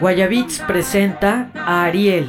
Guayabits presenta a Ariel.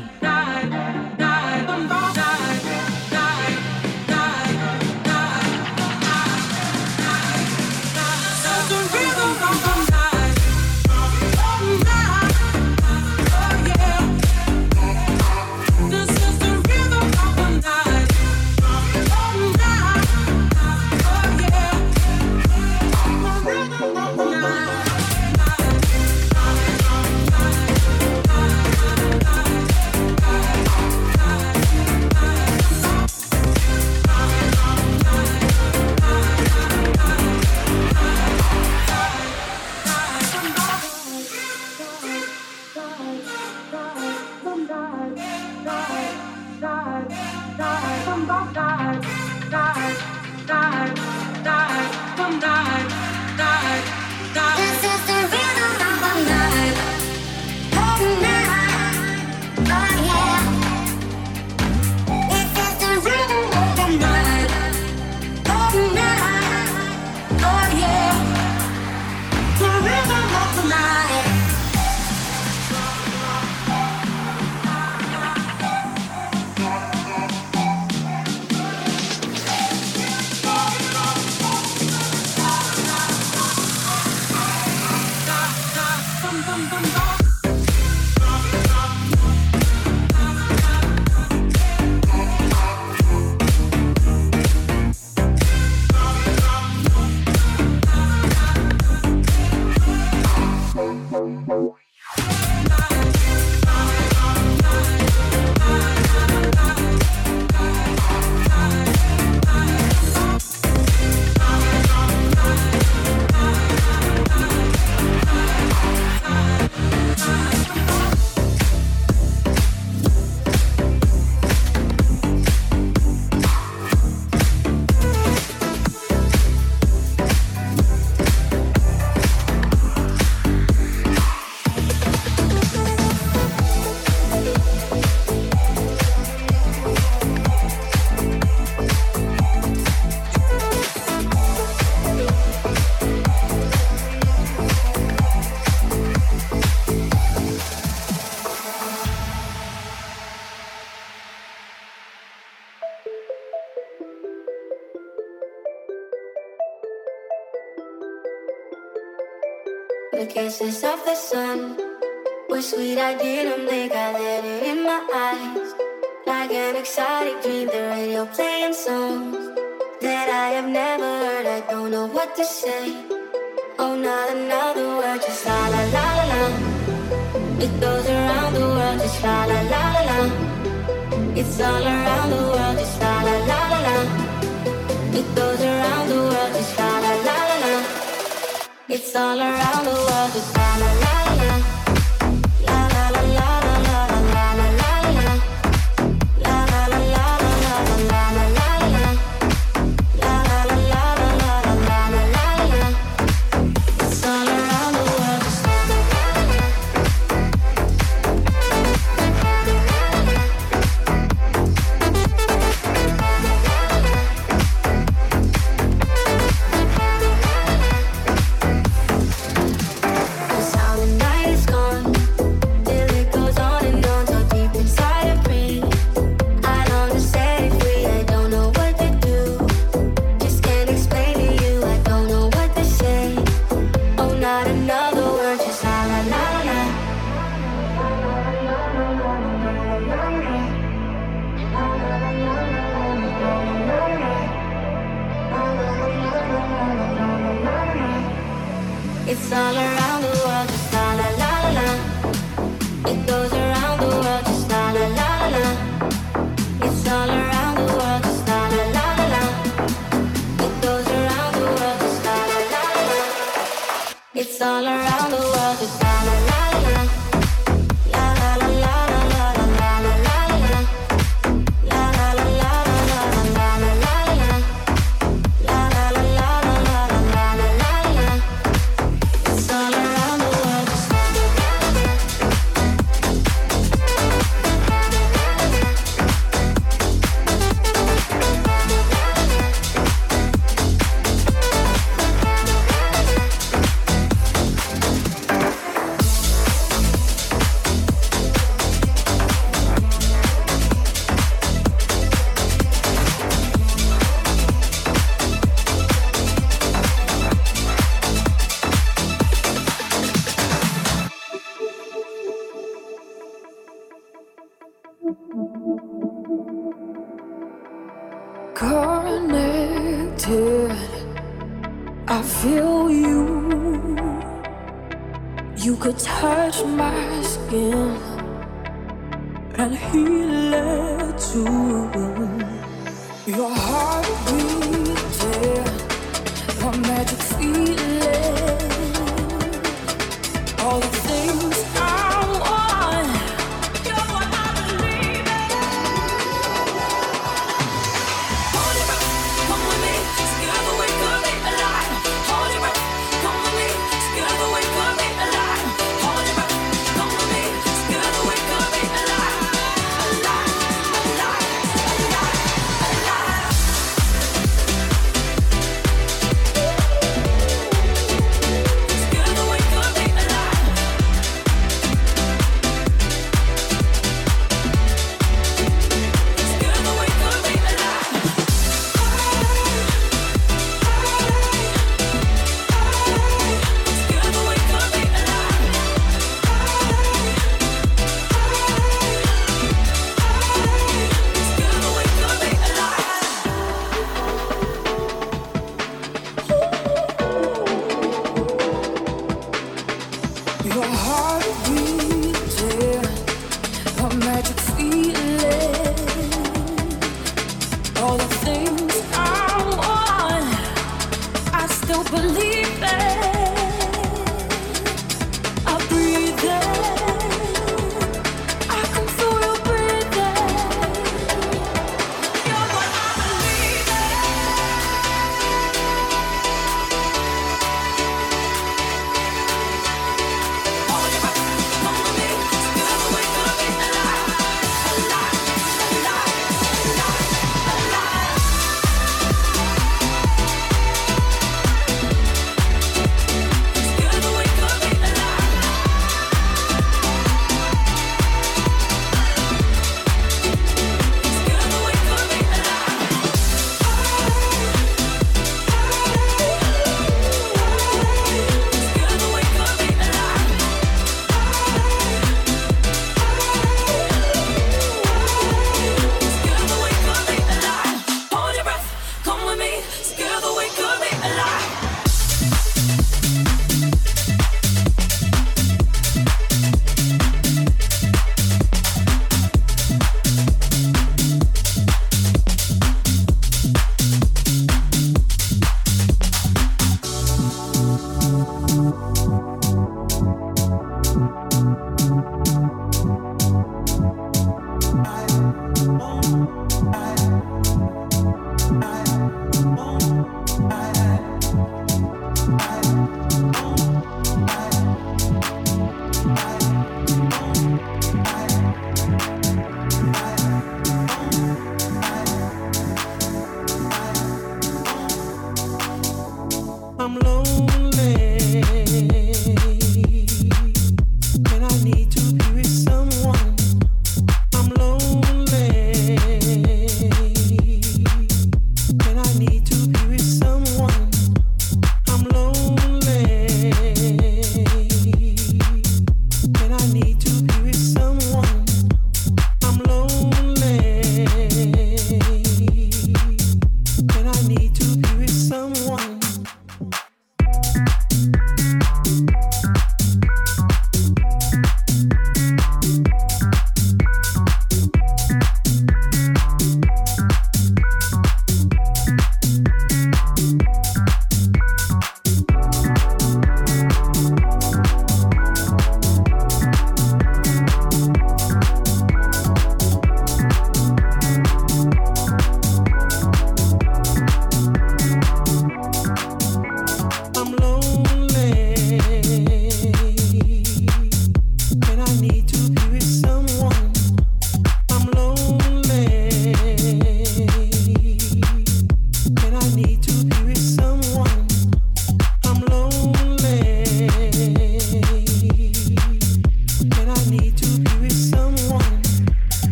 Exotic dream, the radio playing songs that I have never heard. I don't know what to say. Oh, not another word, just la la la la la. It goes around the world, just la la la la la. It's all around the world, just la la la la la. It goes around the world, just la la la la la. It's all around the world, just la la la. someone. Your heart.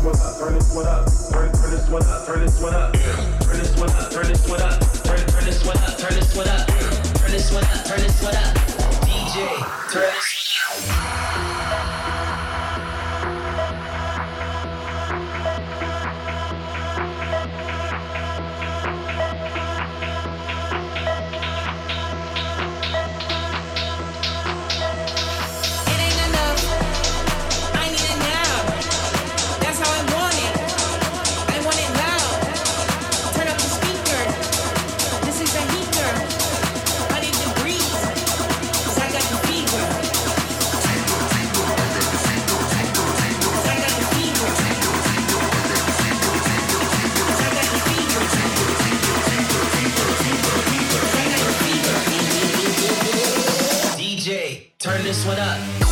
I'm done with that. And I won't stay here kneeling. My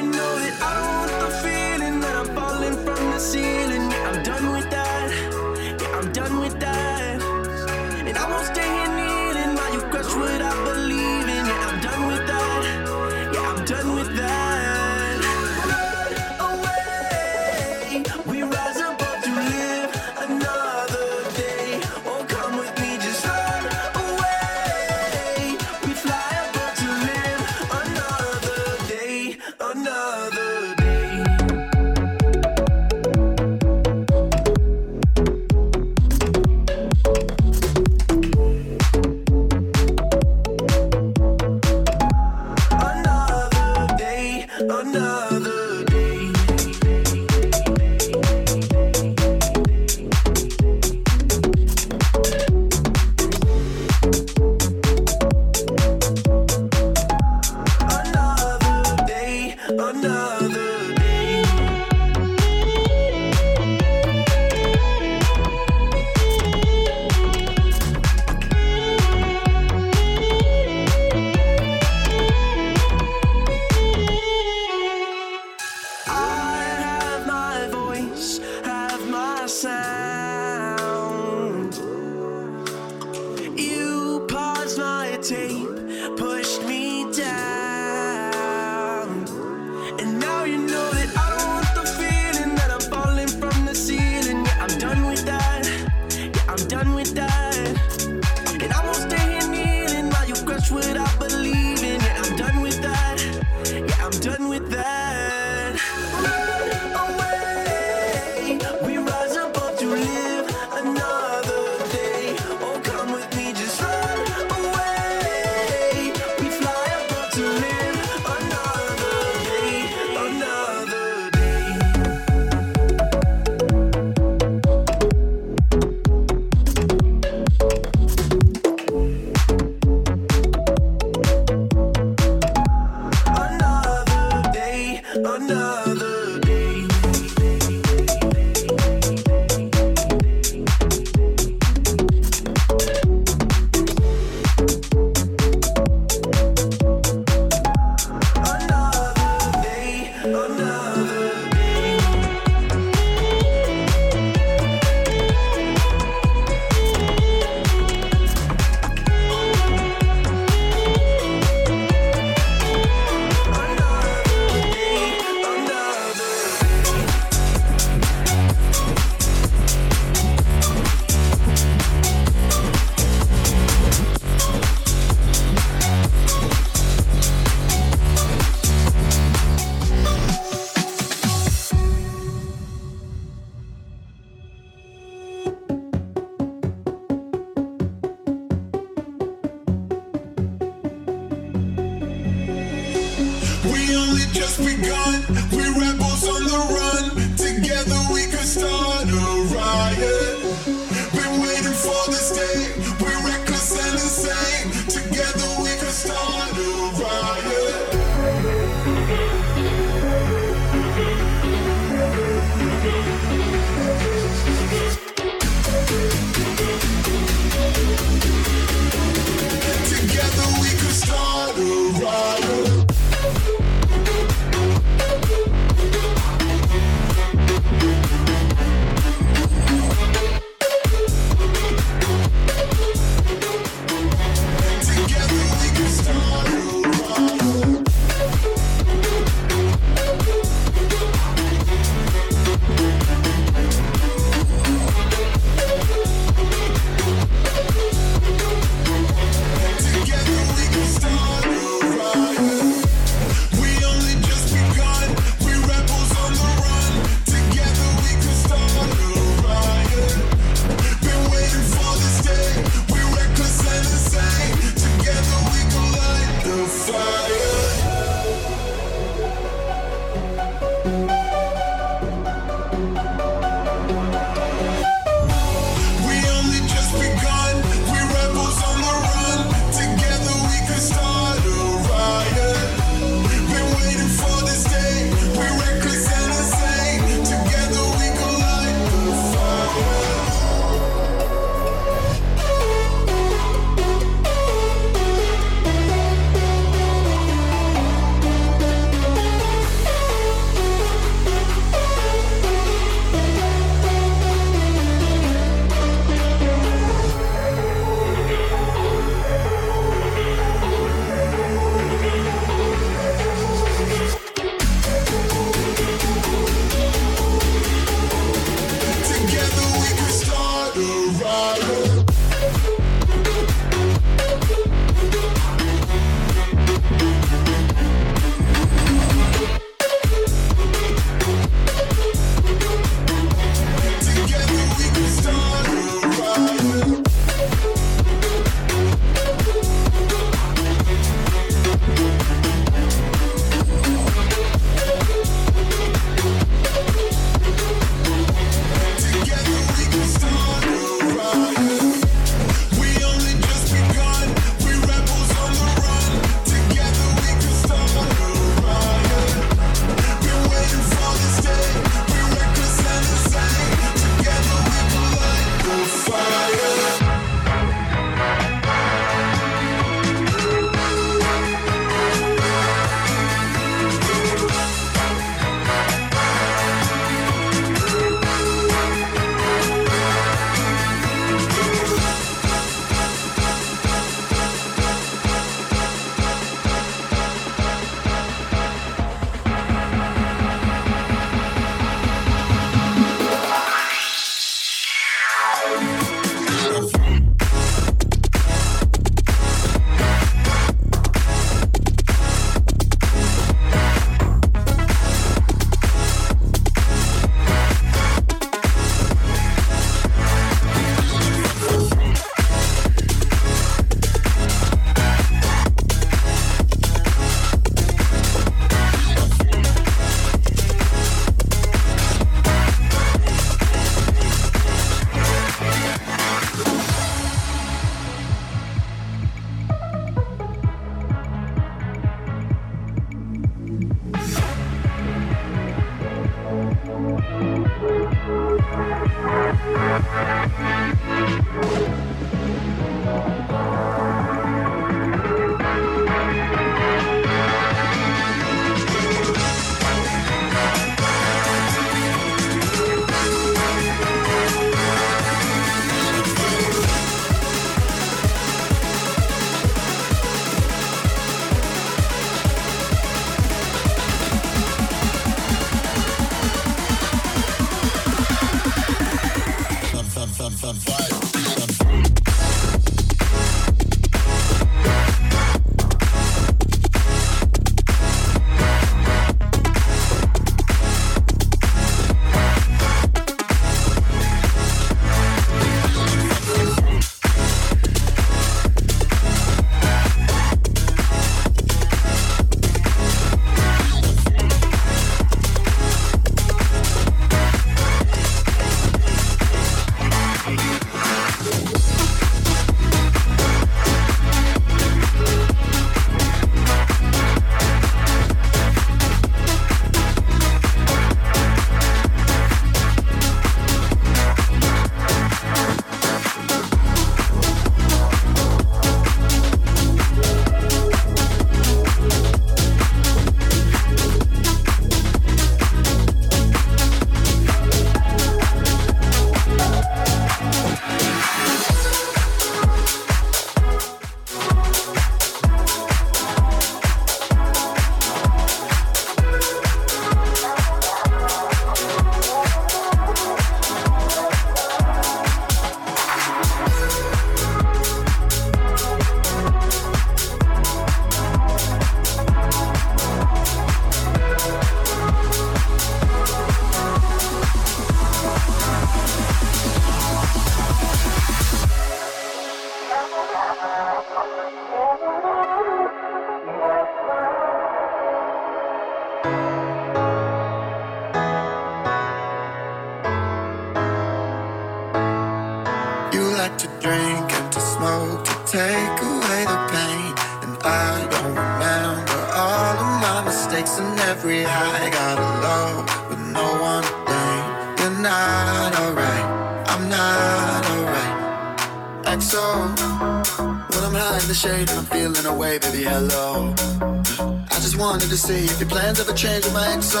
see if your plans ever change with my so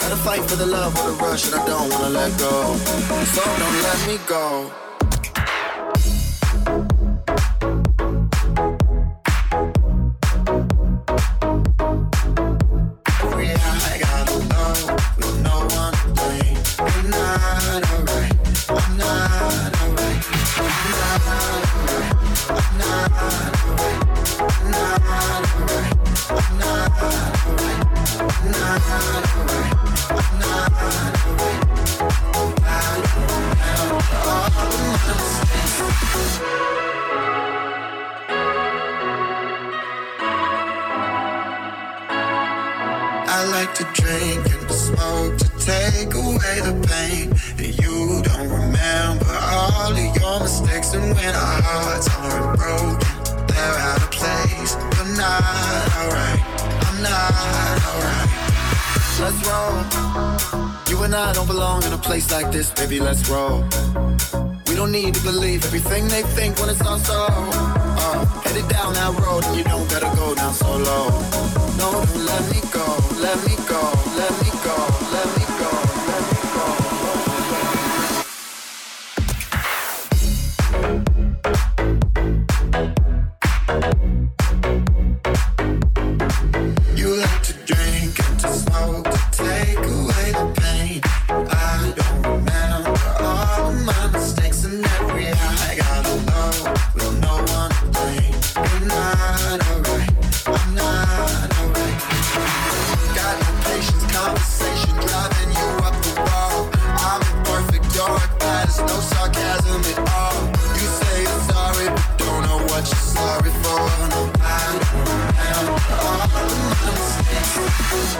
Gotta fight for the love or the rush, and I don't wanna let go. So don't let me go. fathom it all. You say you're sorry, but don't know what you're sorry for. No, I, I, all the mistakes.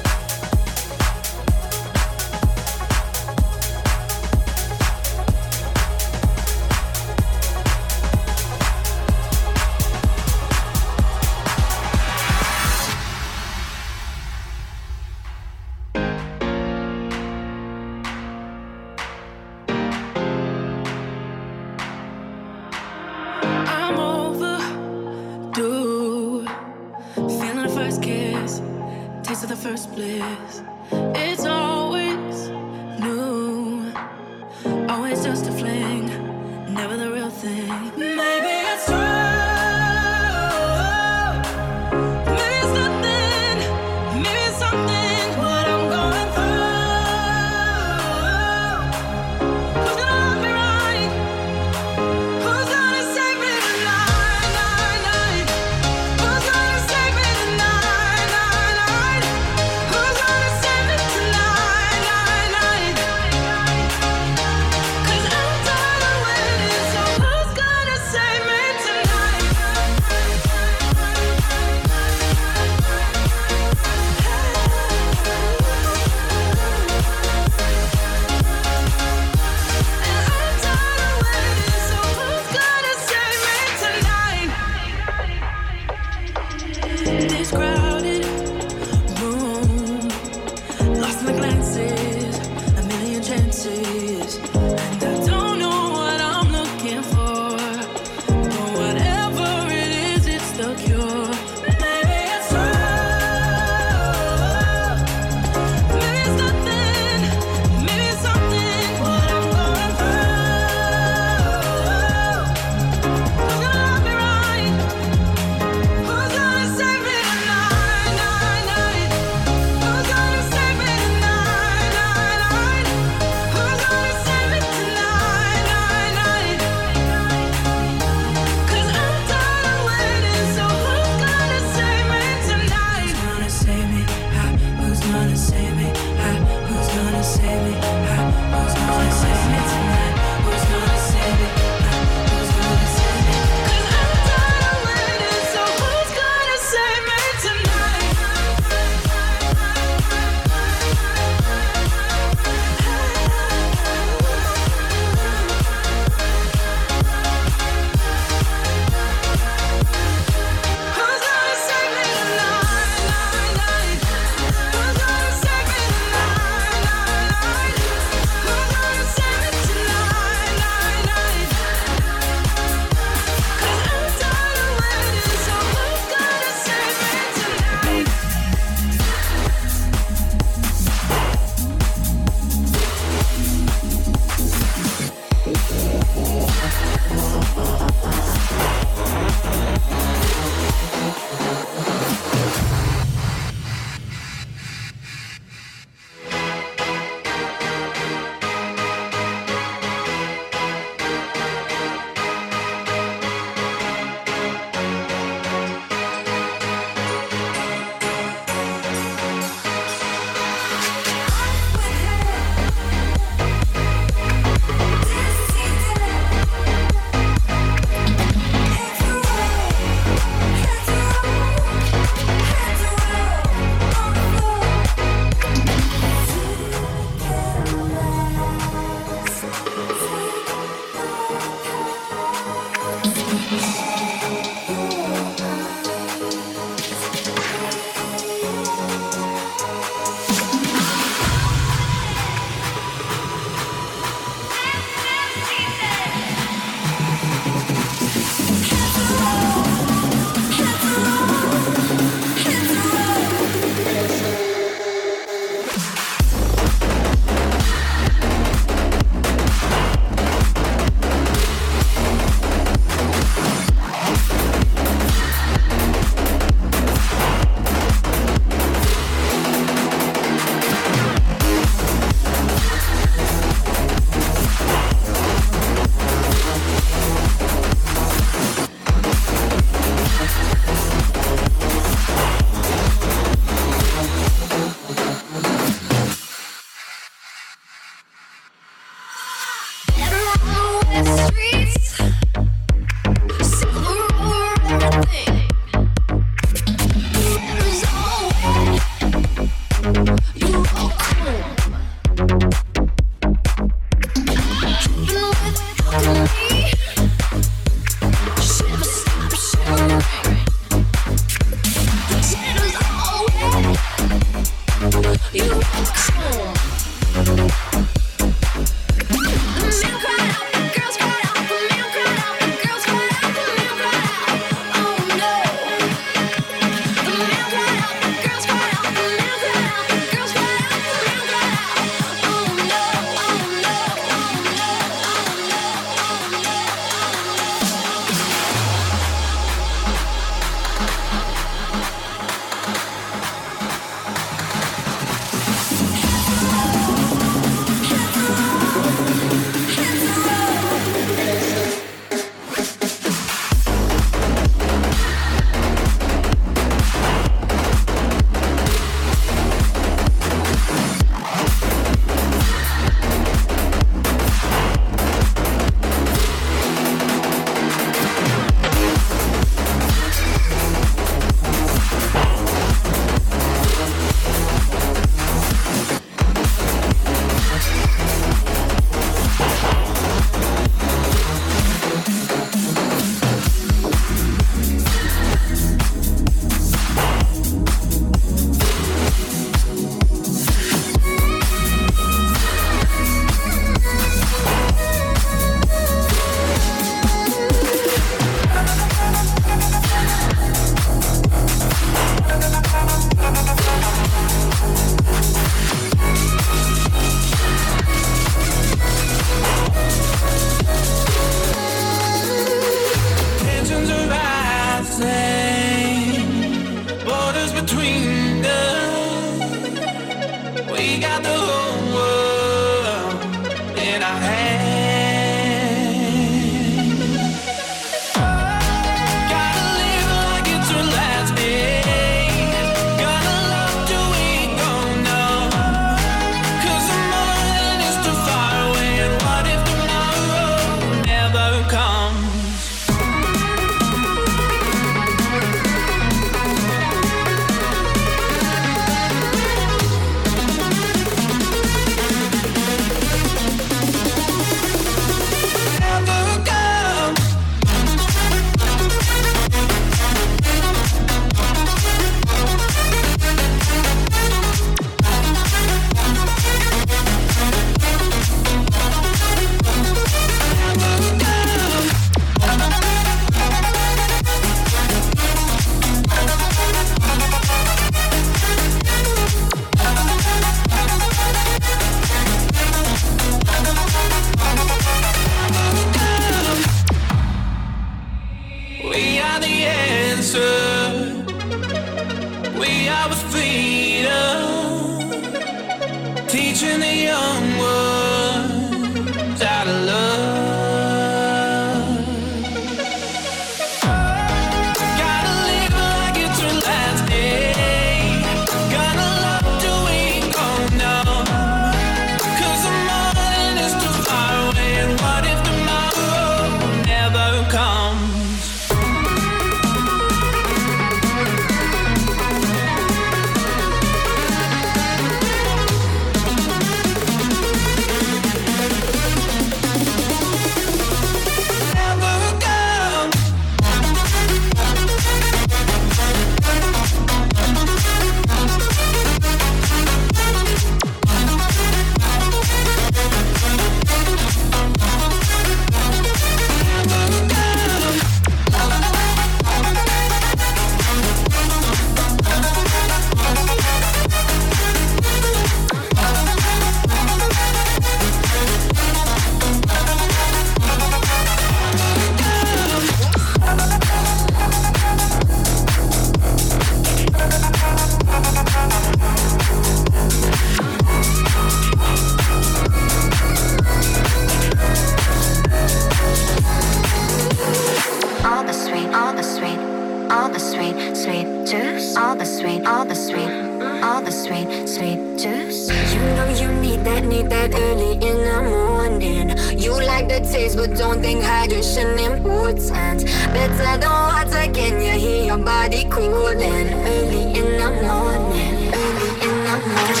Just you know you need that, need that early in the morning. You like the taste, but don't think hydration important. Better than water, can you hear your body cooling? Early in the morning, early in the morning.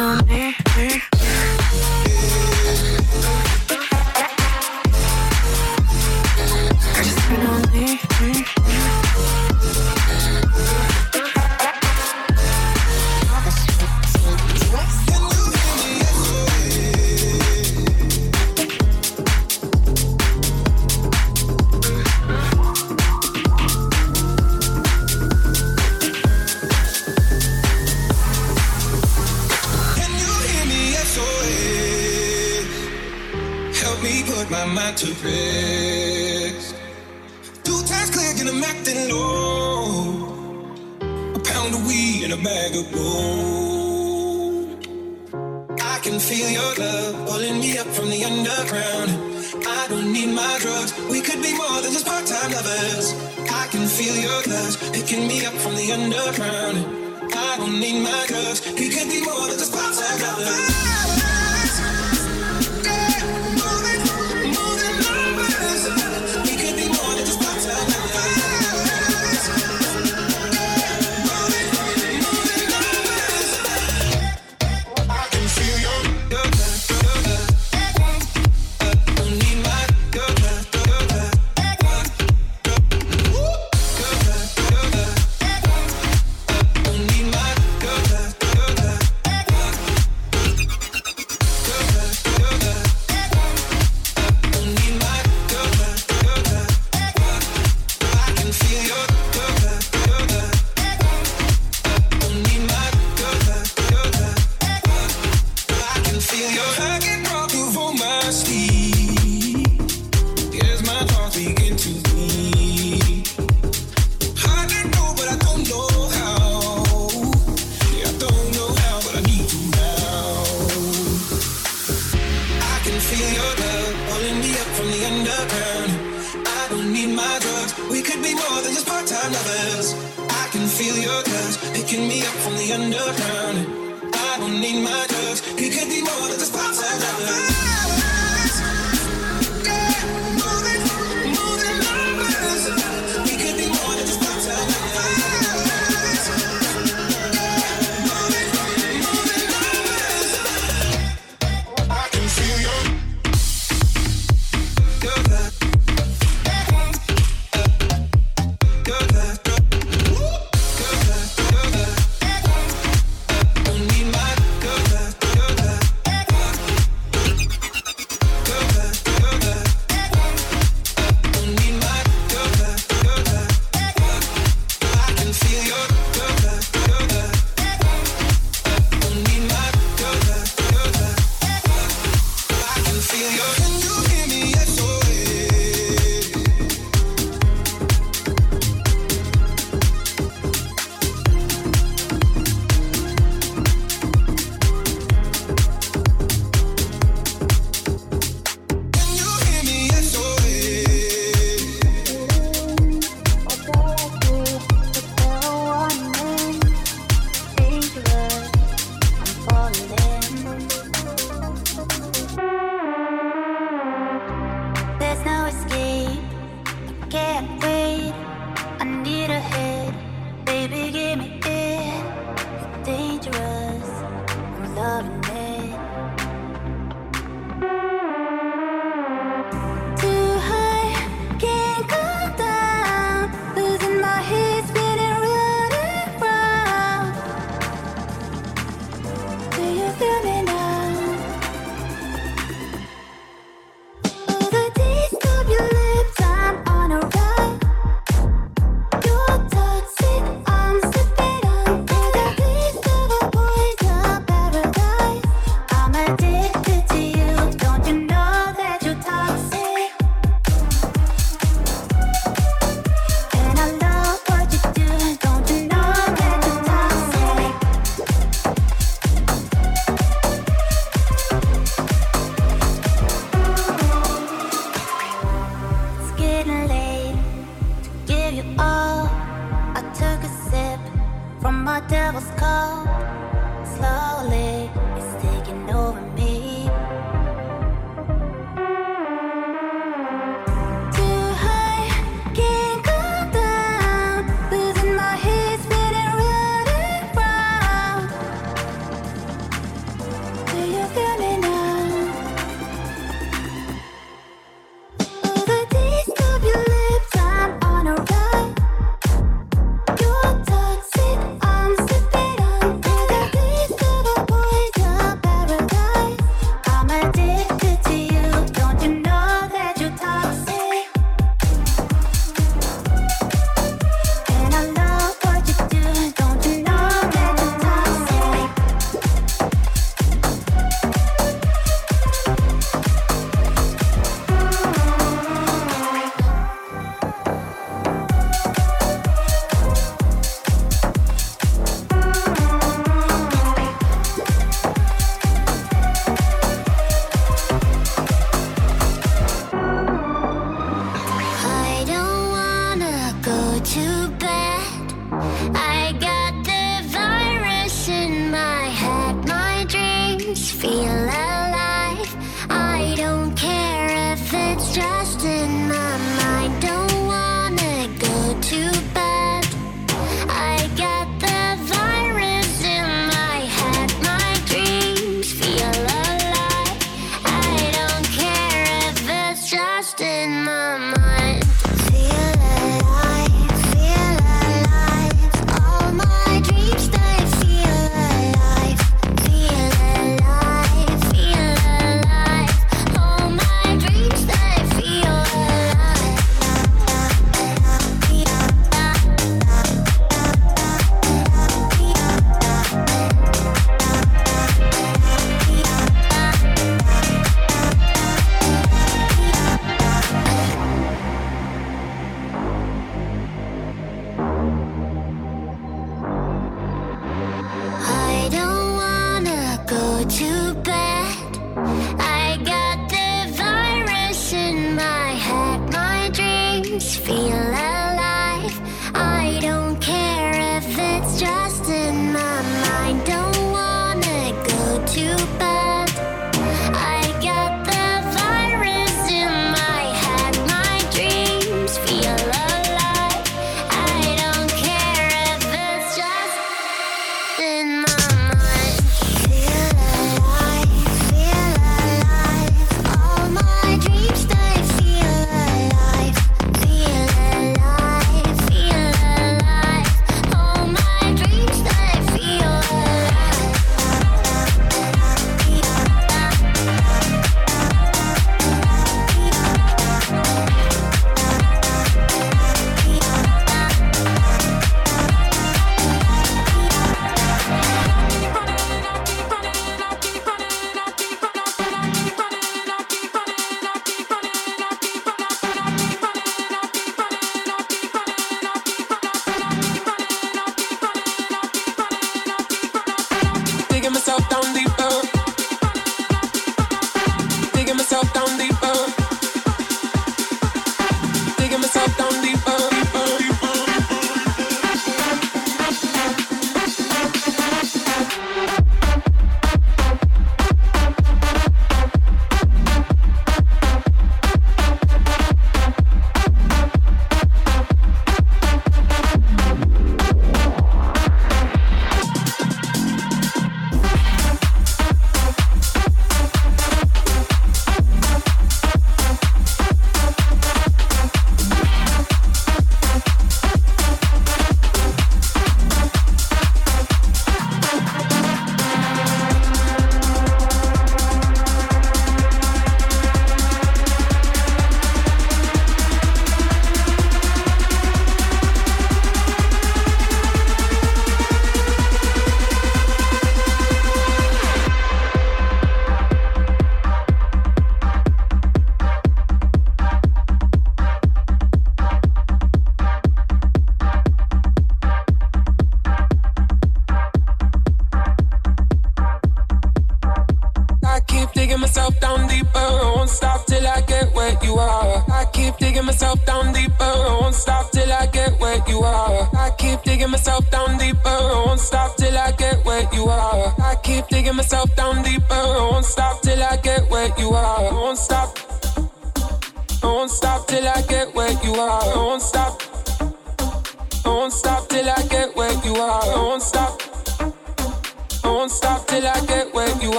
no me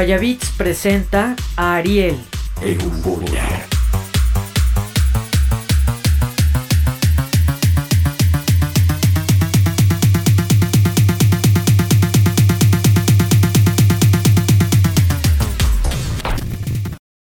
Guayabits presenta a Ariel.